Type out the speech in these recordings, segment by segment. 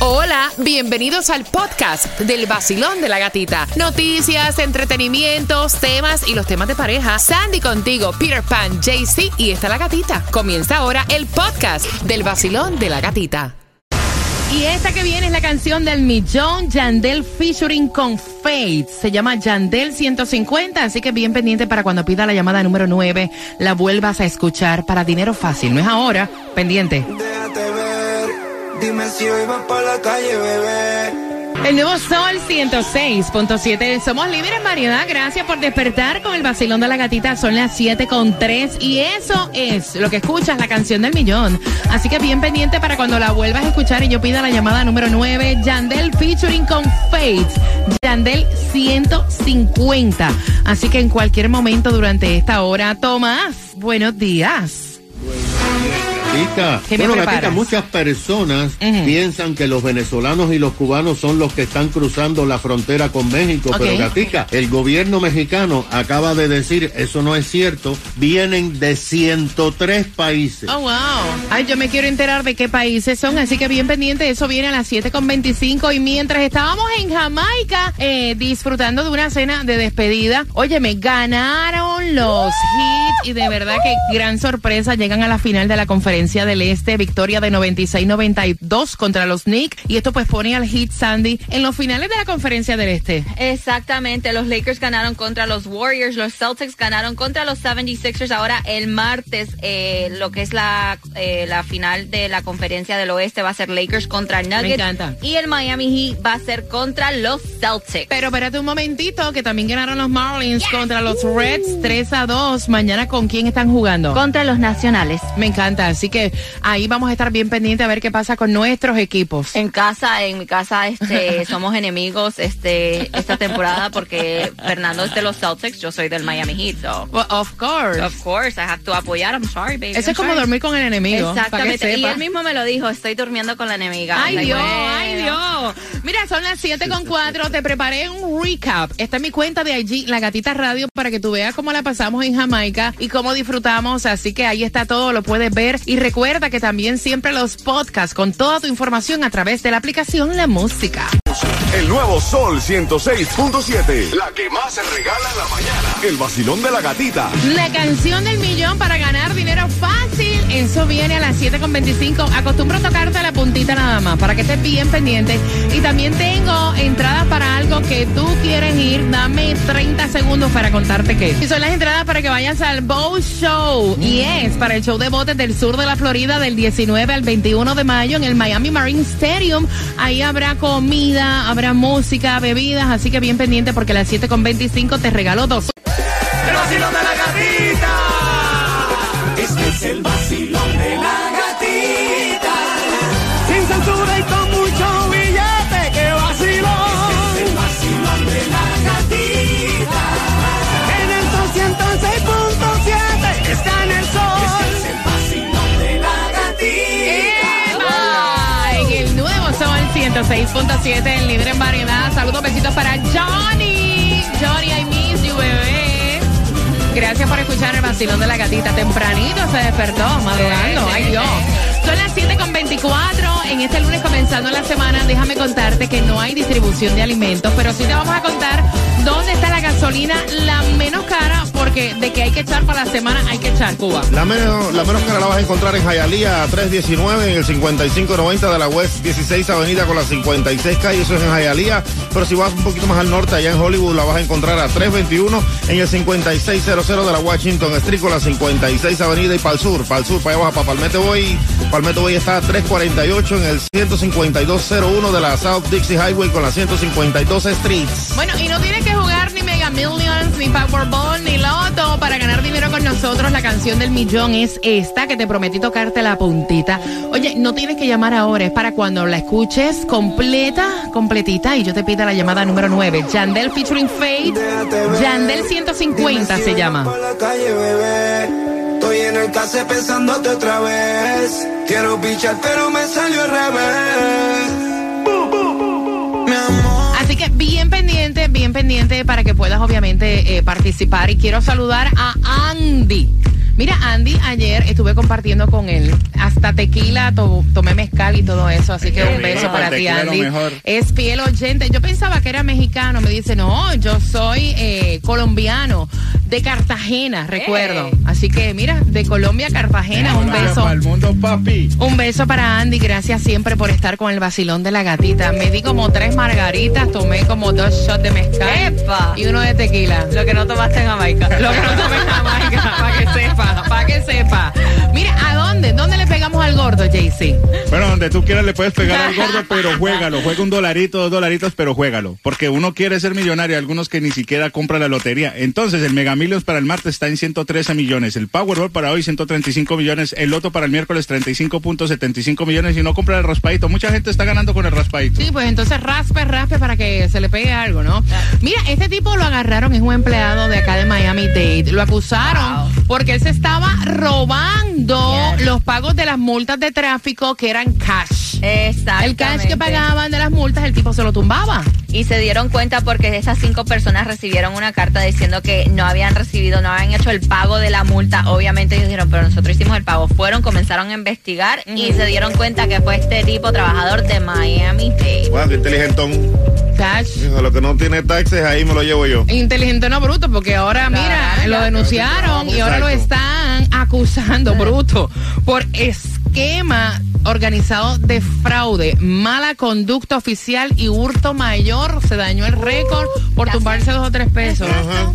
Hola, bienvenidos al podcast del vacilón de la gatita. Noticias, entretenimientos, temas y los temas de pareja. Sandy contigo, Peter Pan, JC y está la gatita. Comienza ahora el podcast del vacilón de la gatita. Y esta que viene es la canción del millón Yandel featuring con Faith. Se llama Yandel 150, así que bien pendiente para cuando pida la llamada número 9, la vuelvas a escuchar para dinero fácil. No es ahora, pendiente. Déjate dime si hoy vas para la calle, bebé. El nuevo Sol 106.7. Somos en variedad. Gracias por despertar con el vacilón de la gatita. Son las 7 con 3 y eso es lo que escuchas, la canción del millón. Así que bien pendiente para cuando la vuelvas a escuchar y yo pida la llamada número 9, Yandel featuring con Faith. Yandel 150. Así que en cualquier momento durante esta hora, Tomás, buenos días. Gatita. ¿Qué me bueno? Gatita, muchas personas piensan que los venezolanos y los cubanos son los que están cruzando la frontera con México, pero Gatica, el gobierno mexicano acaba de decir, eso no es cierto, vienen de 103 países. Oh, wow. Ay, yo me quiero enterar de qué países son, así que bien pendiente, eso viene a las 7.25 y mientras estábamos en Jamaica eh, disfrutando de una cena de despedida, oye, me ganaron los hits y de verdad que gran sorpresa, llegan a la final de la conferencia del Este, victoria de 96-92 contra los Knicks y esto pues pone al hit Sandy en los finales de la conferencia del Este. Exactamente, los Lakers ganaron contra los Warriors, los Celtics ganaron contra los 76ers. Ahora el martes, eh, lo que es la, eh, la final de la conferencia del oeste va a ser Lakers contra Nuggets. encanta. Y el Miami Heat va a ser contra los Celtics. Pero espérate un momentito, que también ganaron los Marlins contra los Reds 3 a 2. Mañana, ¿con quién están jugando? contra los Nacionales. Me encanta, así que ahí vamos a estar bien pendientes a ver qué pasa con nuestros equipos. En casa, en mi casa, este, somos enemigos este, esta temporada porque Fernando es de los Celtics, yo soy del Miami Heat. So. Well, of course. Of course, I have to apoyar. I'm sorry, baby. Eso I'm es como sorry. dormir con el enemigo. Exactamente. Y él mismo me lo dijo, estoy durmiendo con la enemiga. Ay Dios, bueno. ay Dios. Mira, son las 7 con 4. Te preparé un recap. Está en mi cuenta de IG, La Gatita Radio, para que tú veas cómo la pasamos en Jamaica y cómo disfrutamos. Así que ahí está todo, lo puedes ver. Y recuerda que también siempre los podcasts con toda tu información a través de la aplicación La Música. El nuevo Sol 106.7. La que más se regala en la mañana. El vacilón de la gatita. La canción del millón para ganar dinero. Eso viene a las 7.25. Acostumbro tocarte la puntita nada más para que estés bien pendiente. Y también tengo entradas para algo que tú quieres ir. Dame 30 segundos para contarte qué. Y son las entradas para que vayas al Bow Show. Y es para el show de botes del sur de la Florida del 19 al 21 de mayo en el Miami Marine Stadium. Ahí habrá comida, habrá música, bebidas. Así que bien pendiente porque a las 7.25 te regalo dos. El vacilón de la gatita. Este es el 106.7, el líder en variedad. Saludos, besitos para Johnny. Johnny, I miss you, bebé. Gracias por escuchar el vacilón de la gatita. Tempranito se despertó, madrugando. Ay, Dios. Son las 7.24. En este lunes comenzando la semana, déjame contarte que no hay distribución de alimentos, pero sí te vamos a contar dónde está la gasolina la menos cara, porque de que hay que echar para la semana, hay que echar Cuba. La menos, la menos cara la vas a encontrar en Hialeah 319 en el 5590 de la West 16 Avenida con la 56 calle, eso es en Hialeah. Pero si vas un poquito más al norte, allá en Hollywood, la vas a encontrar a 321 en el 5600 de la Washington Street con la 56 Avenida y para el sur, para el sur, para allá abajo, para Palmetto Boy. Palmetto Boy está a 348 en el 15201 de la South Dixie Highway con la 152 Streets. Bueno, y no tienes que jugar ni Mega Millions, ni Powerball, ni Loto para ganar dinero con nosotros. La canción del millón es esta que te prometí tocarte la puntita. Oye, no tienes que llamar ahora, es para cuando la escuches completa, completita, y yo te pida la llamada número 9. Yandel featuring Faith. Yandel 150 se llama. Por la calle, bebé. Estoy en el case pensándote otra vez. Quiero pichar, pero me salió al revés. Bien pendiente para que puedas obviamente eh, participar. Y quiero saludar a Andy. Mira, Andy, ayer estuve compartiendo con él. Hasta tequila, to- tomé mezcal y todo eso. Así que un beso para ti, Andy. Es fiel oyente. Yo pensaba que era mexicano. Me dice, no, yo soy eh, colombiano. De Cartagena, recuerdo. Así que, mira, de Colombia a Cartagena, un beso. Para el mundo, papi. Un beso para Andy, gracias siempre por estar con el vacilón de la gatita. Me di como tres margaritas, tomé como dos shots de mezcal ¡Epa! y uno de tequila. Lo que no tomaste en Jamaica. Lo que no tomé en Jamaica, para que sepa, para que sepa. Mira, ¿a dónde? ¿Dónde le pegamos al gordo, JC? Bueno, donde tú quieras le puedes pegar al gordo, pero juégalo. Juega un dolarito, dos dolaritos, pero juégalo. Porque uno quiere ser millonario, algunos que ni siquiera compran la lotería. Entonces, el Mega Millions para el martes está en 113 millones. El Powerball para hoy, 135 millones. El Loto para el miércoles, 35.75 millones. Y no compra el raspadito. Mucha gente está ganando con el raspadito. Sí, pues entonces raspe, raspe para que se le pegue algo, ¿no? Mira, este tipo lo agarraron, es un empleado de acá de Miami Dade. Lo acusaron porque él se estaba robando Yes. los pagos de las multas de tráfico que eran cash. Exactamente. El cash que pagaban de las multas, el tipo se lo tumbaba. Y se dieron cuenta porque esas cinco personas recibieron una carta diciendo que no habían recibido, no habían hecho el pago de la multa. Obviamente ellos dijeron, pero nosotros hicimos el pago. Fueron, comenzaron a investigar y se dieron cuenta que fue este tipo trabajador de Miami Dade. Qué inteligentón. Hijo, lo que no tiene taxes, ahí me lo llevo yo. Inteligente no bruto, porque ahora, mira, Claro, lo denunciaron y ahora lo están acusando, bruto, por esquema organizado de fraude, mala conducta oficial y hurto mayor. Se dañó el récord por tumbarse dos o tres pesos. Ajá,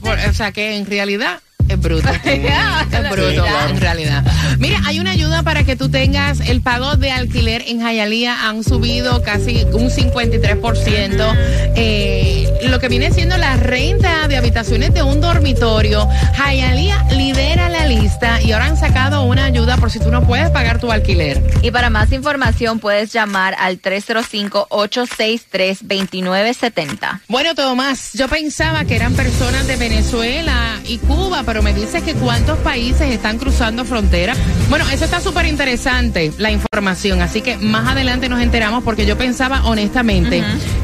por- o sea que en realidad es bruto. Es bruto, en realidad. Mira, hay una ayuda para que tú tengas el pago de alquiler en Jayalía. Han subido casi un 53%. Eh, lo que viene siendo la renta de habitaciones de un dormitorio. Jayalía lidera la lista y ahora han sacado una ayuda por si tú no puedes pagar tu alquiler. Y para más información puedes llamar al 305-863-2970. Bueno, Tomás, yo pensaba que eran personas de Venezuela y Cuba, pero me dices que cuántos países están cruzando frontera. Bueno, eso está súper interesante, la información, así que más adelante nos enteramos porque yo pensaba honestamente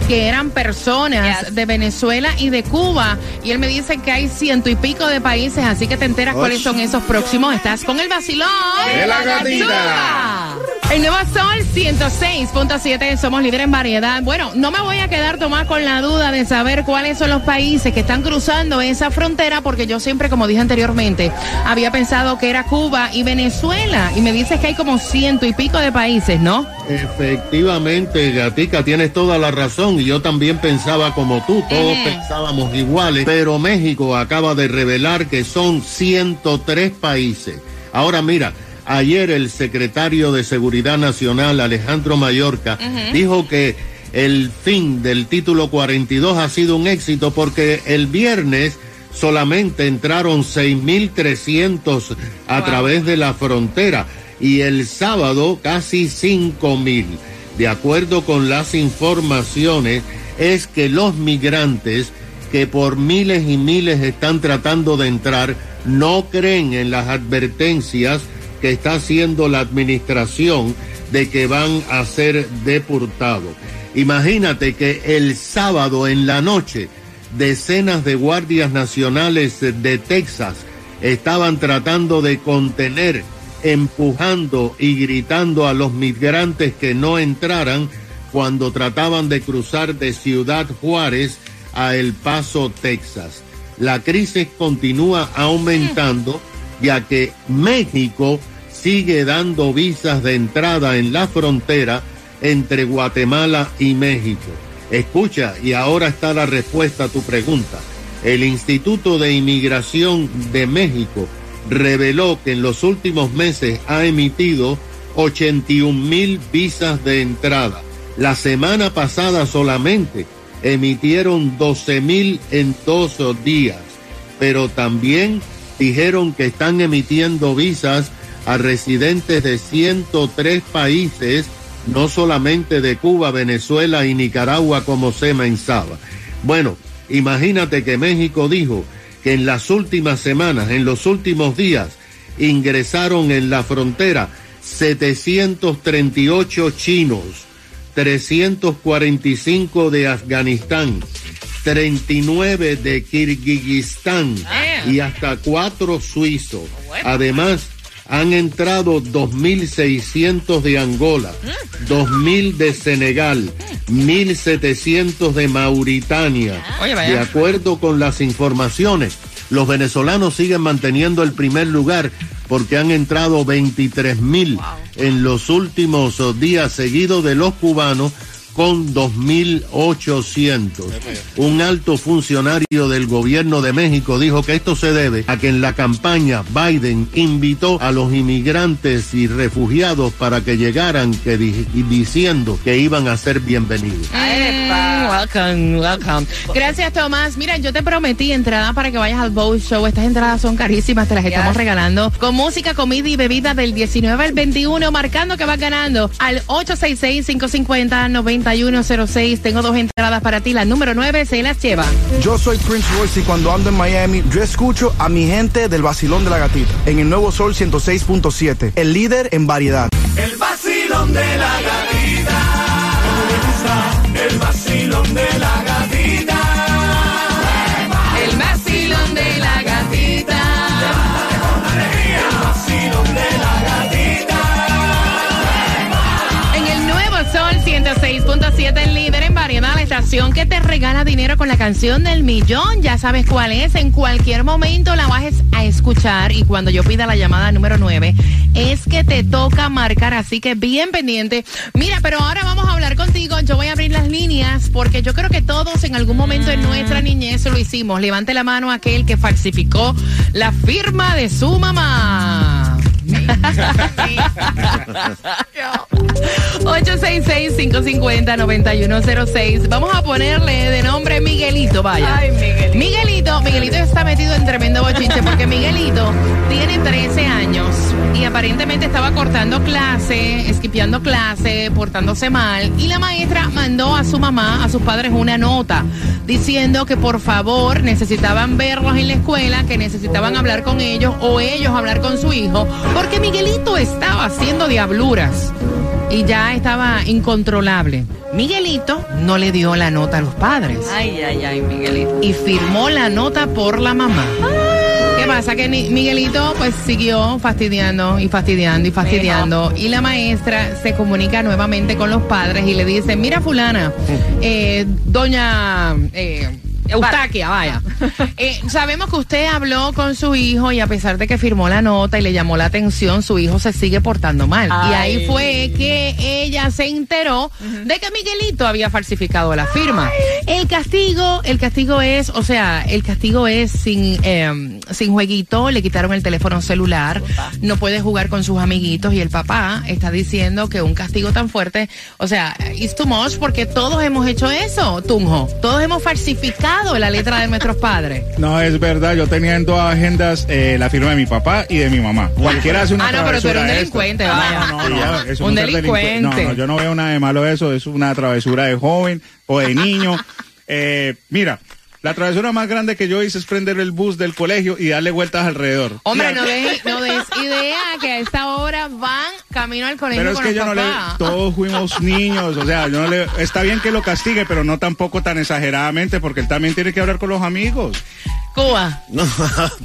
que eran personas Yes. de Venezuela y de Cuba y él me dice que hay ciento y pico de países, así que te enteras cuáles son esos próximos. Estás con el vacilón. De la gatita. El nuevo Sol 106.7, somos líderes en variedad. Bueno, no me voy a quedar, Tomás, con la duda de saber cuáles son los países que están cruzando esa frontera, porque yo siempre, como dije anteriormente, había pensado que era Cuba y Venezuela. Y me dices que hay como ciento y pico de países, ¿no? Efectivamente, Gatica, tienes toda la razón y yo también pensaba como tú, todos pensábamos iguales, pero México acaba de revelar que son 103 países. Ahora mira, ayer el secretario de Seguridad Nacional, Alejandro Mayorca, dijo que el fin del título 42 ha sido un éxito porque el viernes solamente entraron 6.300 a Wow. través de la frontera y el sábado casi 5.000. De acuerdo con las informaciones, es que los migrantes que por miles y miles están tratando de entrar no creen en las advertencias que está haciendo la administración de que van a ser deportados. Imagínate que el sábado en la noche decenas de guardias nacionales de Texas estaban tratando de contener, empujando y gritando a los migrantes que no entraran cuando trataban de cruzar de Ciudad Juárez a El Paso, Texas. La crisis continúa aumentando ya que México sigue dando visas de entrada en la frontera entre Guatemala y México. Escucha, y ahora está la respuesta a tu pregunta. El Instituto de Inmigración de México reveló que en los últimos meses ha emitido 81 mil visas de entrada. La semana pasada solamente emitieron 12 mil en dos días, pero también dijeron que están emitiendo visas a residentes de 103 países, no solamente de Cuba, Venezuela y Nicaragua como se pensaba. Bueno, imagínate que México dijo que en las últimas semanas, en los últimos días, ingresaron en la frontera 738 chinos, 345 de Afganistán, 39 de Kirguistán, y hasta cuatro suizos. Además, han entrado 2.600 de Angola, 2.000 de Senegal, 1.700 de Mauritania. Oye, vaya. De acuerdo con las informaciones, los venezolanos siguen manteniendo el primer lugar porque han entrado 23.000 en los últimos días seguidos de los cubanos con 2.800. Un alto funcionario del gobierno de México dijo que esto se debe a que en la campaña Biden invitó a los inmigrantes y refugiados para que llegaran que di- diciendo que iban a ser bienvenidos. Mm, welcome, welcome. Gracias, Tomás. Mira, yo te prometí entrada para que vayas al Bow Show. Estas entradas son carísimas, te las estamos regalando. Con música, comida y bebida del 19 al 21, marcando que vas ganando al 866-550-9106. Tengo dos entradas para ti. La número 9 se las lleva. Yo soy Prince Royce y cuando ando en Miami, yo escucho a mi gente del vacilón de la gatita en el nuevo Sol 106.7, el líder en variedad. El vacilón de la gatita. El vacilón de la gatita. 106.7, el líder en variedad, la estación que te regala dinero con la canción del millón. Ya sabes cuál es. En cualquier momento la vas a escuchar. Y cuando yo pida la llamada número 9, es que te toca marcar. Así que bien pendiente. Mira, pero ahora vamos a hablar contigo. Yo voy a abrir las líneas porque yo creo que todos en algún momento en nuestra niñez lo hicimos. Levante la mano aquel que falsificó la firma de su mamá. 866-550-9106. Vamos a ponerle de nombre Miguelito, vaya. Ay, Miguelito. Miguelito, Miguelito está metido en tremendo bochinche porque Miguelito tiene 13 años aparentemente estaba cortando clase, esquipeando clase, portándose mal y la maestra mandó a su mamá, a sus padres una nota diciendo que por favor necesitaban verlos en la escuela, que necesitaban hablar con ellos o ellos hablar con su hijo porque Miguelito estaba haciendo diabluras y ya estaba incontrolable. Miguelito no le dio la nota a los padres Ay, ay, ay, Miguelito. y firmó la nota por la mamá. ¿Qué pasa? Que Miguelito pues siguió fastidiando y fastidiando y fastidiando y la maestra se comunica nuevamente con los padres y le dice, mira fulana, eh, doña... eh, Eustaquia, vaya. Eh, sabemos que usted habló con su hijo y a pesar de que firmó la nota y le llamó la atención, su hijo se sigue portando mal. Y ahí fue que ella se enteró de que Miguelito había falsificado la firma. El castigo, el castigo es, o sea, el castigo es sin, eh, sin jueguito, le quitaron el teléfono celular, no puede jugar con sus amiguitos y el papá está diciendo que un castigo tan fuerte, o sea, it's too much porque todos hemos hecho eso, Tunjo. Todos hemos falsificado la letra de nuestros padres. No, es verdad, yo tenía en dos agendas eh, la firma de mi papá y de mi mamá. Cualquiera hace una Ah, no, pero tú eres un delincuente, vaya. No, no, no, es Un ser delincuente. No, no, yo no veo nada de malo eso, es una travesura de joven o de niño. Eh, mira, la travesura más grande que yo hice es prender el bus del colegio y darle vueltas alrededor. Hombre, no a- des, no des idea que a esta hora van camino al colegio Pero es con que yo no le, todos fuimos niños, o sea, yo no le, está bien que lo castigue, pero no tampoco tan exageradamente, porque él también tiene que hablar con los amigos. Cuba. No,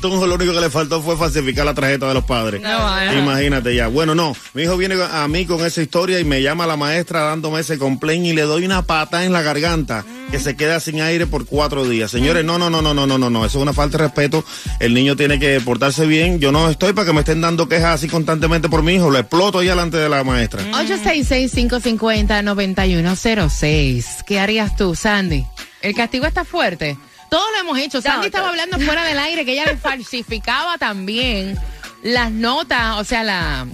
lo único que le faltó fue falsificar la tarjeta de los padres. No. Imagínate ya. Bueno, no, mi hijo viene a mí con esa historia y me llama la maestra dándome ese complaint y le doy una pata en la garganta que se queda sin aire por cuatro días. Señores, no, no, no, no, no, no, no, no, eso es una falta de respeto. El niño tiene que portarse bien. Yo no estoy para que me estén dando quejas así constantemente por mi hijo. Lo exploto ahí delante de la maestra. 866-550-9106. ¿Qué harías tú, Sandy? El castigo está fuerte. Todos lo hemos hecho. Sandy No, estaba todo. hablando fuera del aire que ella le falsificaba también las notas, o sea, la...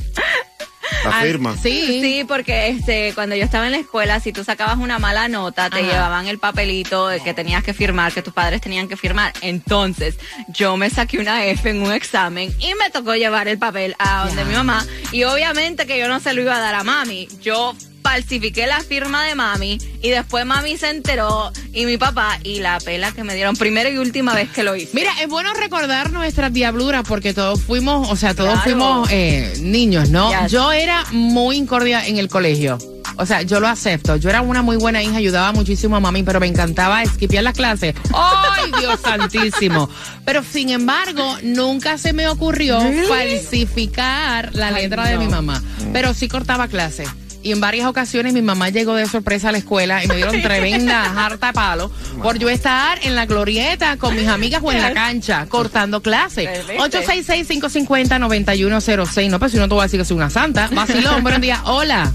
La firma. Sí. Sí, porque este, cuando yo estaba en la escuela, si tú sacabas una mala nota, te Ajá. llevaban el papelito de que tenías que firmar, que tus padres tenían que firmar. Entonces, yo me saqué una F en un examen y me tocó llevar el papel a donde mi mamá. Y obviamente que yo no se lo iba a dar a mami. Yo falsifiqué la firma de mami y después mami se enteró y mi papá y la pela que me dieron primera y última vez que lo hice. Mira, es bueno recordar nuestras diabluras porque todos fuimos, o sea, todos Claro. fuimos eh, niños, ¿no? Yes. Yo era muy incordia en el colegio. O sea, yo lo acepto. Yo era una muy buena hija, ayudaba muchísimo a mami, pero me encantaba esquipear las clases. ¡Ay, Dios santísimo! Pero sin embargo, nunca se me ocurrió falsificar la letra de mi mamá. Pero sí cortaba clases. Y en varias ocasiones mi mamá llegó de sorpresa a la escuela y me dieron tremenda harta palo por yo estar en la glorieta con mis amigas o en la cancha cortando clases. 866-550-9106. No, pero si no te voy a decir que soy una santa. Vacilón, buenos días. Hola.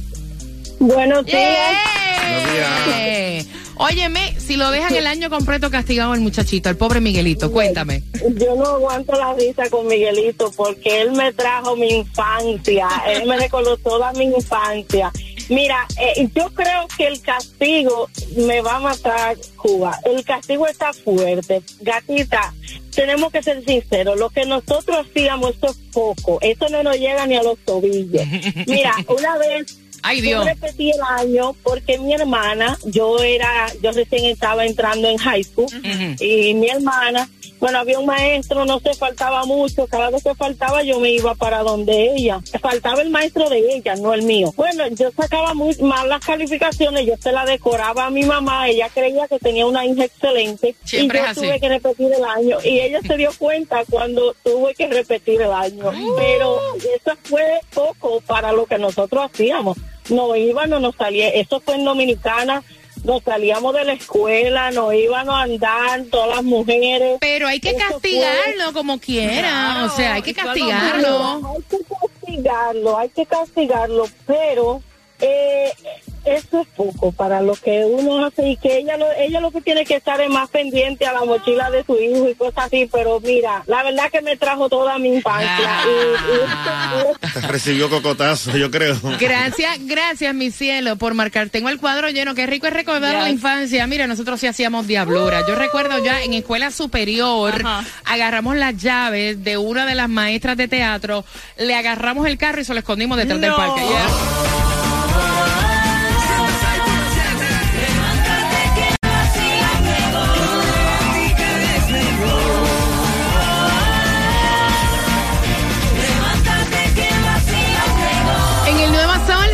Buenos días. ¡Yeah! Óyeme, si lo dejan el año completo castigado el muchachito, el pobre Miguelito, cuéntame. Yo no aguanto la risa con Miguelito porque él me trajo mi infancia. Él me recordó toda mi infancia. Mira, eh, yo creo que el castigo me va a matar Cuba. El castigo está fuerte. Gatita, tenemos que ser sinceros. Lo que nosotros hacíamos, eso es poco. Eso no nos llega ni a los tobillos. Mira, una vez Ay, yo Dios. repetí el año porque mi hermana, yo era, yo recién estaba entrando en high school y mi hermana, bueno, había un maestro, no se faltaba mucho, cada vez que faltaba yo me iba para donde ella. Faltaba el maestro de ella, no el mío. Bueno, yo sacaba muy mal las calificaciones, yo se la decoraba a mi mamá, ella creía que tenía una hija excelente Siempre y yo tuve que repetir el año y ella se dio cuenta cuando tuve que repetir el año. Pero eso fue poco para lo que nosotros hacíamos. Nos íbamos, nos salía, eso fue en Dominicana, nos salíamos de la escuela, nos íbamos a andar todas las mujeres. Pero hay que Eso fue- castigarlo como quiera. Claro, o sea, hay que castigarlo. Hay que castigarlo, hay que castigarlo, pero eh, eso es poco para lo que uno hace y que ella lo, ella lo que tiene que estar es más pendiente a la mochila de su hijo y cosas así, pero mira, la verdad que me trajo toda mi infancia. y- y- Recibió cocotazo, yo creo. Gracias, gracias, mi cielo, por marcar. Tengo el cuadro lleno. Qué rico es recordar Yes. la infancia. Mira, nosotros sí hacíamos diablura. Yo recuerdo ya en escuela superior, Ajá. agarramos las llaves de una de las maestras de teatro, le agarramos el carro y se lo escondimos detrás del parque.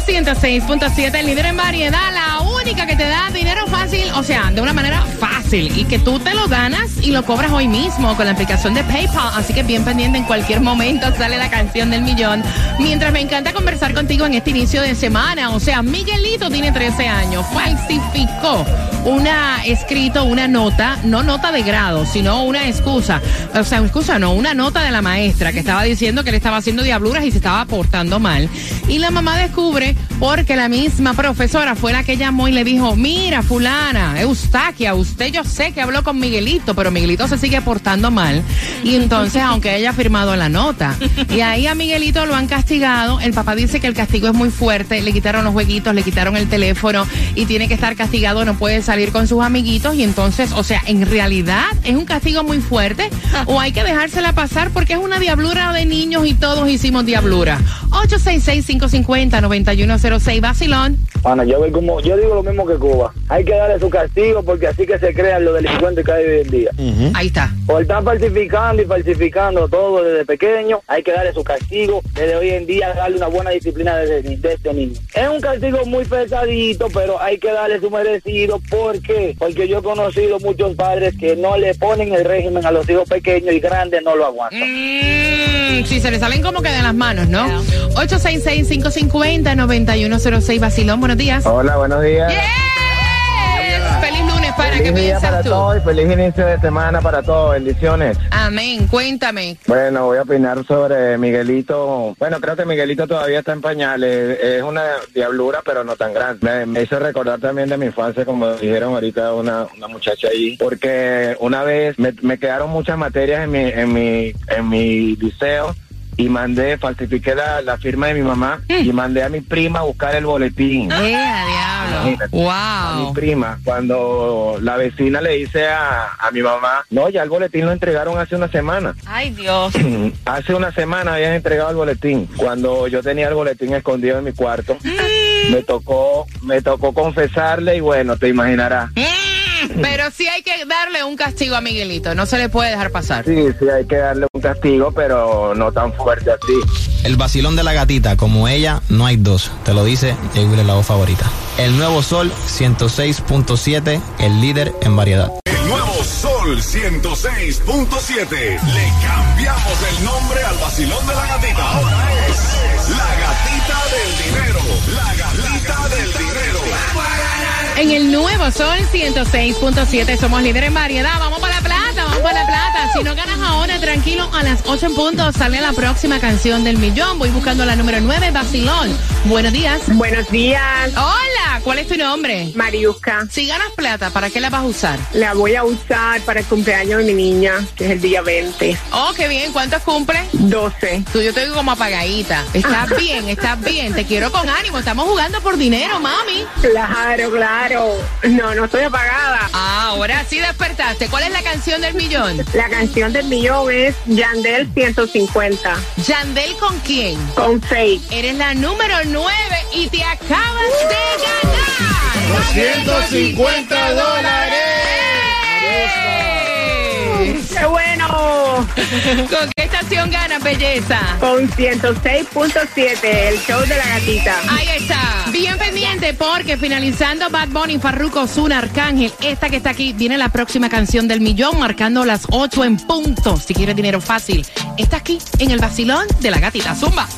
106.7, el líder en variedad, la única que te da dinero fácil, o sea, de una manera fácil y que tú te lo ganas y lo cobras hoy mismo con la aplicación de PayPal. Así que bien pendiente, en cualquier momento sale la canción del millón. Mientras me encanta conversar contigo en este inicio de semana, o sea, Miguelito tiene 13 años, falsificó una escrito, una nota, no nota de grado, sino una excusa, o sea, excusa no, una nota de la maestra que estaba diciendo que le estaba haciendo diabluras y se estaba portando mal. Y la mamá descubre porque la misma profesora fue la que llamó y le dijo, mira, fulana, Eustaquia, usted yo sé que habló con Miguelito, pero Miguelito se sigue portando mal. Y entonces, aunque haya firmado la nota, y ahí a Miguelito lo han castigado, el papá dice que el castigo es muy fuerte, le quitaron los jueguitos, le quitaron el teléfono y tiene que estar castigado, no puede salir con sus amiguitos. Y entonces, o sea, en realidad es un castigo muy fuerte. O hay que dejársela pasar porque es una diablura de niños y todos hicimos diablura. 866-550-9106, Basilón. Bueno, yo, veo como, yo digo lo mismo que Cuba. Hay que darle su castigo porque así que se crean los delincuentes que hay hoy en día. Ahí está. Por estar falsificando y falsificando todo desde pequeño, hay que darle su castigo desde hoy en día, darle una buena disciplina desde, de este niño. Es un castigo muy pesadito, pero hay que darle su merecido. ¿Por qué? Porque yo he conocido muchos padres que no le ponen el régimen a los hijos pequeños y grandes no lo aguantan. Mm, sí, se le salen como que de las manos, ¿no? 866-550-9106, Basilón, buenos días. Hola, buenos días. Yes. Feliz lunes, para que Feliz día para tú. todos y feliz inicio de semana para todos. Bendiciones. Amén, cuéntame. Bueno, voy a opinar sobre Miguelito. Bueno, creo que Miguelito todavía está en pañales. Es una diablura, pero no tan grande. Me, me hizo recordar también de mi infancia, como dijeron ahorita una, una muchacha ahí, porque una vez me, me quedaron muchas materias en mi, en mi, en mi liceo. Y mandé, falsifiqué la, la firma de mi mamá y mandé a mi prima a buscar el boletín. ¡Eh, a diablo! Imagínate. a mi ¡Wow! prima, cuando la vecina le dice a, a mi mamá, no, ya el boletín lo entregaron hace una semana. Ay, Dios. Hace una semana habían entregado el boletín. Cuando yo tenía el boletín escondido en mi cuarto, me tocó, me tocó confesarle y bueno, te imaginarás. Mm, Pero sí hay que darle un castigo a Miguelito, no se le puede dejar pasar. Sí, sí, hay que darle un castigo, pero no tan fuerte así. El vacilón de la gatita, como ella, no hay dos. Te lo dice Wheeler, la voz favorita. El nuevo Sol 106.7, el líder en variedad. Sol 106.7. Le cambiamos el nombre al vacilón de la gatita. Ahora es la gatita del dinero. La gatita del dinero. En el nuevo Sol 106.7 somos líderes en variedad. Vamos para la plata, vamos para la plata. Si no ganas ahora, tranquilo, a las 8 en punto sale la próxima canción del millón. Voy buscando la número 9, Basilón. Buenos días. Buenos días. Hola, ¿cuál es tu nombre? Mariusca. Si ganas plata, ¿para qué la vas a usar? La voy a usar para el cumpleaños de mi niña, que es el día 20. Oh, qué bien. ¿Cuántos cumple? 12. Tú, yo te digo como apagadita. Estás bien, estás bien. Te quiero con ánimo. Estamos jugando por dinero, mami. Claro, claro. No, no estoy apagada. Ah, ahora sí despertaste. ¿Cuál es la canción del millón? La canción del millón es Yandel 150. ¿Yandel con quién? Con Faith. Eres la número 9 y te acabas de ganar. 250 dólares. ¡Qué bueno! ¿Con qué estación ganas, belleza? Con 106.7, el show de la gatita. Ahí está. Bien pendiente porque finalizando Bad Bunny, Farruko, Ozuna, Arcángel, esta que está aquí, viene la próxima canción del millón marcando las 8 en punto. Si quieres dinero fácil, está aquí en el vacilón de la gatita. Zumba.